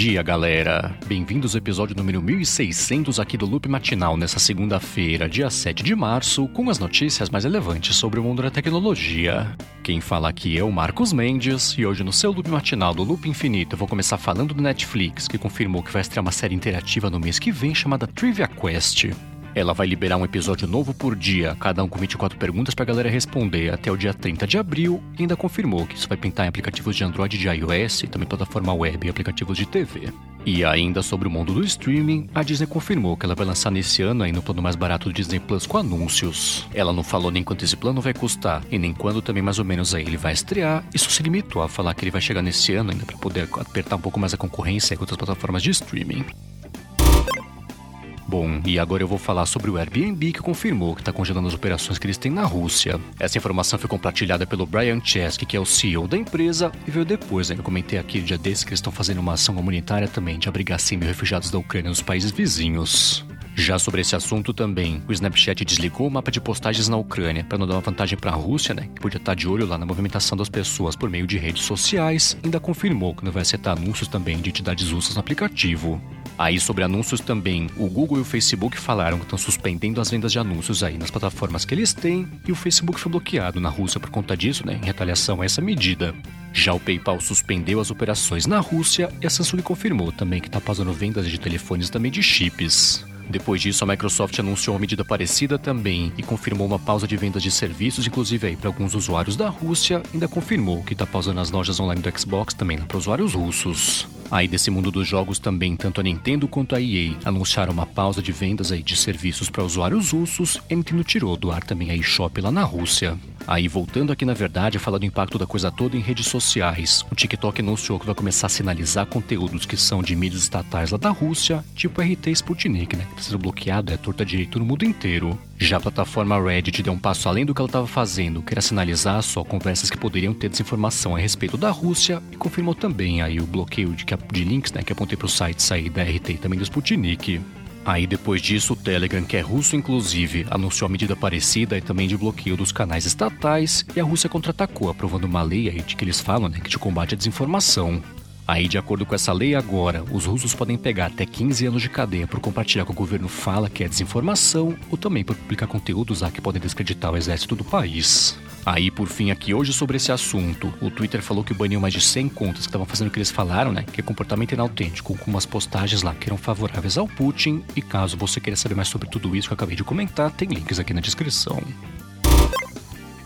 dia, galera! Bem-vindos ao episódio número 1600 aqui do Loop Matinal, nessa segunda-feira, dia 7 de março, com as notícias mais relevantes sobre o mundo da tecnologia. Quem fala aqui é o Marcos Mendes, e hoje no seu Loop Matinal do Loop Infinito eu vou começar falando do Netflix, que confirmou que vai estrear uma série interativa no mês que vem chamada Trivia Quest. Ela vai liberar um episódio novo por dia, cada um com 24 perguntas pra galera responder até o dia 30 de abril e ainda confirmou que isso vai pintar em aplicativos de Android e de iOS, também plataforma web e aplicativos de TV. E ainda sobre o mundo do streaming, a Disney confirmou que ela vai lançar nesse ano aí no plano mais barato do Disney Plus com anúncios. Ela não falou nem quanto esse plano vai custar e nem quando também mais ou menos aí ele vai estrear. Isso se limitou a falar que ele vai chegar nesse ano ainda para poder apertar um pouco mais a concorrência com outras plataformas de streaming. Bom, e agora eu vou falar sobre o Airbnb que confirmou que está congelando as operações que eles têm na Rússia. Essa informação foi compartilhada pelo Brian Chesky, que é o CEO da empresa, e veio depois, né? Eu comentei aqui dia desse que eles estão fazendo uma ação humanitária também de abrigar 100 mil refugiados da Ucrânia nos países vizinhos. Já sobre esse assunto também, o Snapchat desligou o mapa de postagens na Ucrânia para não dar uma vantagem para a Rússia, né, que podia estar de olho lá na movimentação das pessoas por meio de redes sociais, ainda confirmou que não vai acertar anúncios também de entidades russas no aplicativo. Aí sobre anúncios também, o Google e o Facebook falaram que estão suspendendo as vendas de anúncios aí nas plataformas que eles têm e o Facebook foi bloqueado na Rússia por conta disso, né, em retaliação a essa medida. Já o PayPal suspendeu as operações na Rússia e a Samsung confirmou também que está pausando vendas de telefones também de chips. Depois disso, a Microsoft anunciou uma medida parecida também e confirmou uma pausa de vendas de serviços, inclusive aí para alguns usuários da Rússia, ainda confirmou que está pausando as lojas online do Xbox também para usuários russos. Aí desse mundo dos jogos também, tanto a Nintendo quanto a EA anunciaram uma pausa de vendas aí de serviços para usuários russos e a Nintendo tirou do ar também a eShop lá na Rússia. Aí voltando aqui na verdade a falar do impacto da coisa toda em redes sociais, o TikTok anunciou que vai começar a sinalizar conteúdos que são de mídias estatais lá da Rússia, tipo RT Sputnik, né, que precisa bloqueado é torta direito no mundo inteiro. Já a plataforma Reddit deu um passo além do que ela estava fazendo, que era sinalizar só conversas que poderiam ter desinformação a respeito da Rússia e confirmou também aí o bloqueio de, de links né, que apontei para o site sair da RT e também do Sputnik. Aí depois disso, o Telegram, que é russo inclusive, anunciou a medida parecida e também de bloqueio dos canais estatais, e a Rússia contra-atacou, aprovando uma lei aí de que eles falam, né, que de combate à desinformação. Aí, de acordo com essa lei agora, os russos podem pegar até 15 anos de cadeia por compartilhar com o governo fala que é desinformação, ou também por publicar conteúdos lá que podem descreditar o exército do país. Aí, por fim, aqui hoje sobre esse assunto, o Twitter falou que baniu mais de 100 contas que estavam fazendo o que eles falaram, né? Que é comportamento inautêntico, com umas postagens lá que eram favoráveis ao Putin. E caso você queira saber mais sobre tudo isso que eu acabei de comentar, tem links aqui na descrição.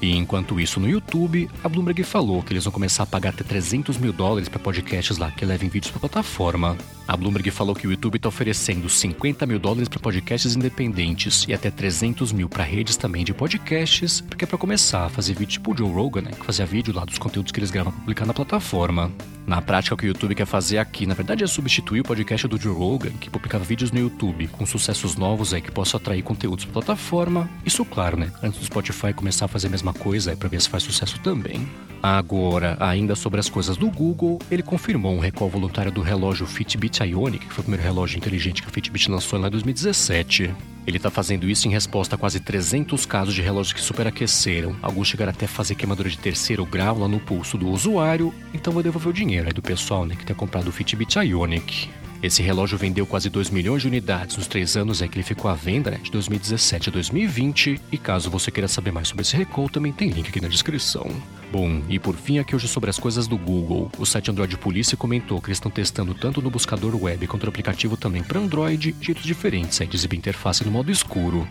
E enquanto isso, no YouTube, a Bloomberg falou que eles vão começar a pagar até 300 mil dólares para podcasts lá que levem vídeos para a plataforma. A Bloomberg falou que o YouTube está oferecendo 50 mil dólares para podcasts independentes e até 300 mil para redes também de podcasts, porque é para começar a fazer vídeo tipo o Joe Rogan, né, que fazia vídeo lá dos conteúdos que eles gravam para publicar na plataforma. Na prática, o que o YouTube quer fazer aqui, na verdade, é substituir o podcast do Joe Rogan, que publicava vídeos no YouTube, com sucessos novos aí que possam atrair conteúdos para a plataforma. Isso, claro, né? Antes do Spotify começar a fazer a mesma coisa, aí para ver se faz sucesso também. Agora, ainda sobre as coisas do Google, ele confirmou um recall voluntário do relógio Fitbit Ionic, que foi o primeiro relógio inteligente que o Fitbit lançou lá em 2017. Ele está fazendo isso em resposta a quase 300 casos de relógios que superaqueceram. Alguns chegaram até a fazer queimadura de terceiro grau lá no pulso do usuário, então vou devolver o dinheiro aí do pessoal né, que tem comprado o Fitbit Ionic. Esse relógio vendeu quase 2 milhões de unidades nos três anos é que ele ficou à venda, né, de 2017 a 2020. E caso você queira saber mais sobre esse recall, também tem link aqui na descrição. Bom, e por fim aqui hoje sobre as coisas do Google. O site Android Police comentou que eles estão testando tanto no buscador web quanto no aplicativo também para Android, jeitos diferentes de exibir interface no modo escuro.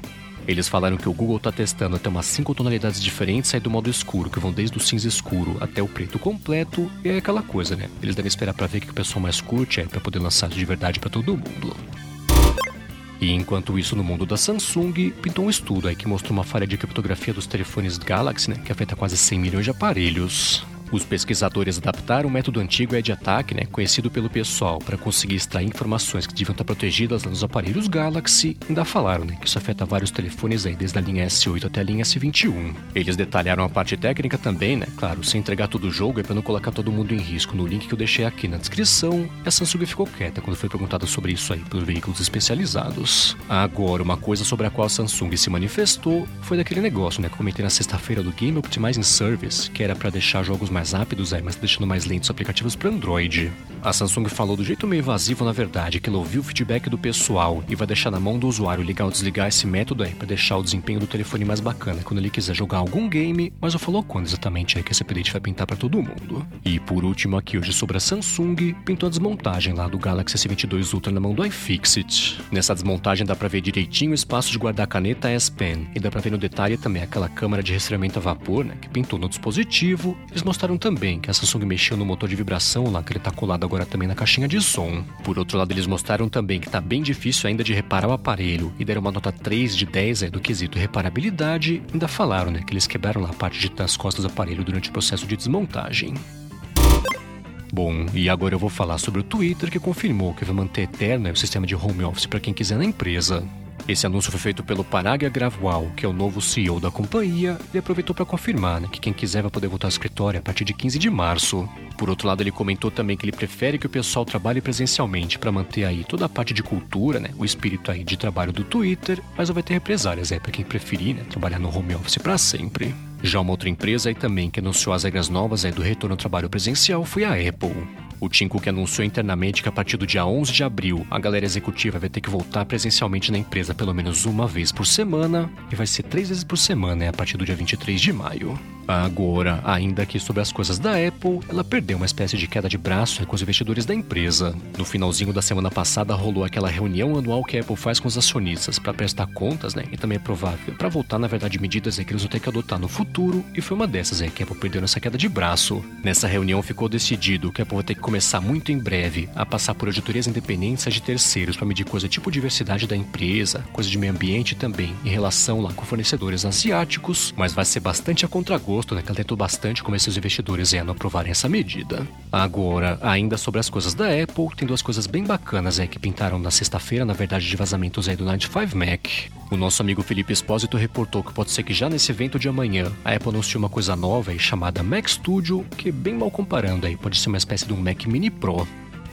Eles falaram que o Google está testando até umas 5 tonalidades diferentes aí do modo escuro, que vão desde o cinza escuro até o preto completo, e é aquela coisa, né? Eles devem esperar para ver o que o pessoal mais curte é para poder lançar de verdade para todo mundo. E enquanto isso, no mundo da Samsung, pintou um estudo aí que mostrou uma falha de criptografia dos telefones Galaxy, né, que afeta quase 100 milhões de aparelhos. Os pesquisadores adaptaram o método antigo de ataque, né, conhecido pelo pessoal, para conseguir extrair informações que deviam estar protegidas nos aparelhos Galaxy. Ainda falaram né, que isso afeta vários telefones aí, desde a linha S8 até a linha S21. Eles detalharam a parte técnica também, né? Claro, sem entregar todo o jogo é para não colocar todo mundo em risco no link que eu deixei aqui na descrição. A Samsung ficou quieta quando foi perguntado sobre isso aí por veículos especializados. Agora, uma coisa sobre a qual a Samsung se manifestou foi daquele negócio, né? Que comentei na sexta-feira do Game Optimizing Service, que era para deixar jogos mais mais rápidos, mas deixando mais lentos os aplicativos para Android. A Samsung falou do jeito meio evasivo, na verdade, que ela ouviu o feedback do pessoal e vai deixar na mão do usuário ligar ou desligar esse método aí para deixar o desempenho do telefone mais bacana quando ele quiser jogar algum game, mas não falou quando exatamente é que esse update vai pintar para todo mundo. E por último aqui hoje sobre a Samsung, pintou a desmontagem lá do Galaxy S22 Ultra na mão do iFixit. Nessa desmontagem dá para ver direitinho o espaço de guardar a caneta S Pen e dá para ver no detalhe também aquela câmera de resfriamento a vapor, né, que pintou no dispositivo. Eles mostraram também que a Samsung mexeu no motor de vibração lá que ele tá colado agora também na caixinha de som. Por outro lado, eles mostraram também que tá bem difícil ainda de reparar o aparelho e deram uma nota 3 de 10 é, do quesito reparabilidade. Ainda falaram né, que eles quebraram lá a parte de das costas do aparelho durante o processo de desmontagem. Bom, e agora eu vou falar sobre o Twitter que confirmou que vai manter eterno o sistema de home office para quem quiser na empresa. Esse anúncio foi feito pelo Parag Agrawal, que é o novo CEO da companhia, e aproveitou para confirmar né, que quem quiser vai poder voltar ao escritório a partir de 15 de março. Por outro lado, ele comentou também que ele prefere que o pessoal trabalhe presencialmente para manter aí toda a parte de cultura, né, o espírito aí de trabalho do Twitter, mas vai ter represálias é para quem preferir né, trabalhar no home office para sempre. Já uma outra empresa aí também que anunciou as regras novas aí do retorno ao trabalho presencial foi a Apple. O Tim Cook anunciou internamente que a partir do dia 11 de abril, a galera executiva vai ter que voltar presencialmente na empresa pelo menos uma vez por semana e vai ser três vezes por semana né, a partir do dia 23 de maio. Agora, ainda aqui sobre as coisas da Apple, ela perdeu uma espécie de queda de braço com os investidores da empresa. No finalzinho da semana passada rolou aquela reunião anual que a Apple faz com os acionistas para prestar contas, né? E também é provável para voltar, na verdade, medidas que eles vão ter que adotar no futuro, e foi uma dessas aí que a Apple perdeu nessa queda de braço. Nessa reunião ficou decidido que a Apple vai ter que começar muito em breve a passar por auditorias independentes de terceiros para medir coisa tipo diversidade da empresa, coisa de meio ambiente também, em relação lá com fornecedores asiáticos, mas vai ser bastante a contragosto agosto, né, que ela tentou bastante convencer os investidores a não aprovarem essa medida. Agora, ainda sobre as coisas da Apple, tem duas coisas bem bacanas aí que pintaram na sexta-feira, na verdade, de vazamentos aí do 95 Mac. O nosso amigo Felipe Espósito reportou que pode ser que já nesse evento de amanhã a Apple anunciou uma coisa nova aí chamada Mac Studio, que bem mal comparando aí, pode ser uma espécie de um Mac Mini Pro.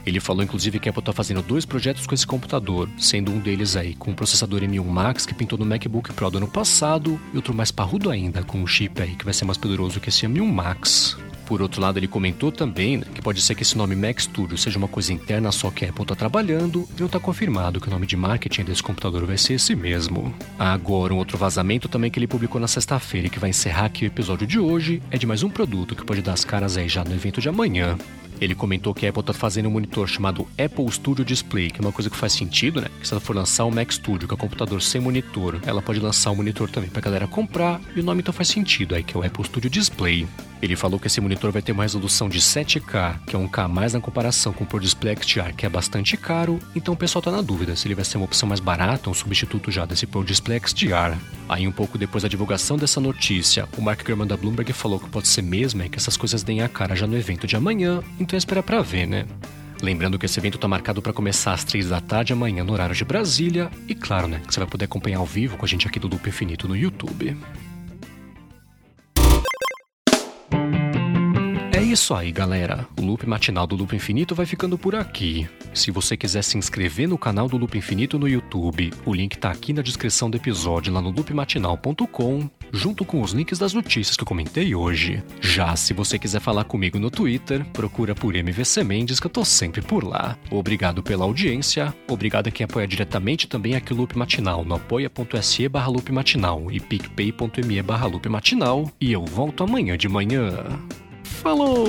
Ele falou inclusive que a Apple está fazendo dois projetos com esse computador, sendo um deles aí com o processador M1 Max que pintou no MacBook Pro do ano passado, e outro mais parrudo ainda, com um chip aí que vai ser mais poderoso que esse M1 Max. Por outro lado, ele comentou também né, que pode ser que esse nome Mac Studio seja uma coisa interna só que a Apple está trabalhando e não está confirmado que o nome de marketing desse computador vai ser esse mesmo. Agora, um outro vazamento também que ele publicou na sexta-feira e que vai encerrar aqui o episódio de hoje é de mais um produto que pode dar as caras aí já no evento de amanhã. Ele comentou que a Apple está fazendo um monitor chamado Apple Studio Display, que é uma coisa que faz sentido, né? Que se ela for lançar o Mac Studio, que é um computador sem monitor, ela pode lançar um monitor também para a galera comprar, e o nome então faz sentido aí, que é o Apple Studio Display. Ele falou que esse monitor vai ter uma resolução de 7K, que é um K mais na comparação com o Pro Display XDR, que é bastante caro, então o pessoal está na dúvida se ele vai ser uma opção mais barata um substituto já desse Pro Display XDR. Aí um pouco depois da divulgação dessa notícia, o Mark Gurman da Bloomberg falou que pode ser mesmo é que essas coisas deem a cara já no evento de amanhã, então espera para ver, né? Lembrando que esse evento está marcado para começar às 3 da tarde amanhã no horário de Brasília. E claro, né, que você vai poder acompanhar ao vivo com a gente aqui do Loop Infinito no YouTube. Isso aí, galera. O loop matinal do Loop Infinito vai ficando por aqui. Se você quiser se inscrever no canal do Loop Infinito no YouTube, o link tá aqui na descrição do episódio lá no loopmatinal.com, junto com os links das notícias que eu comentei hoje. Já se você quiser falar comigo no Twitter, procura por MVC Mendes que eu tô sempre por lá. Obrigado pela audiência, obrigado a quem apoia diretamente também aqui o Loop Matinal no apoia.se barra e picpay.me barra e eu volto amanhã de manhã. Falou!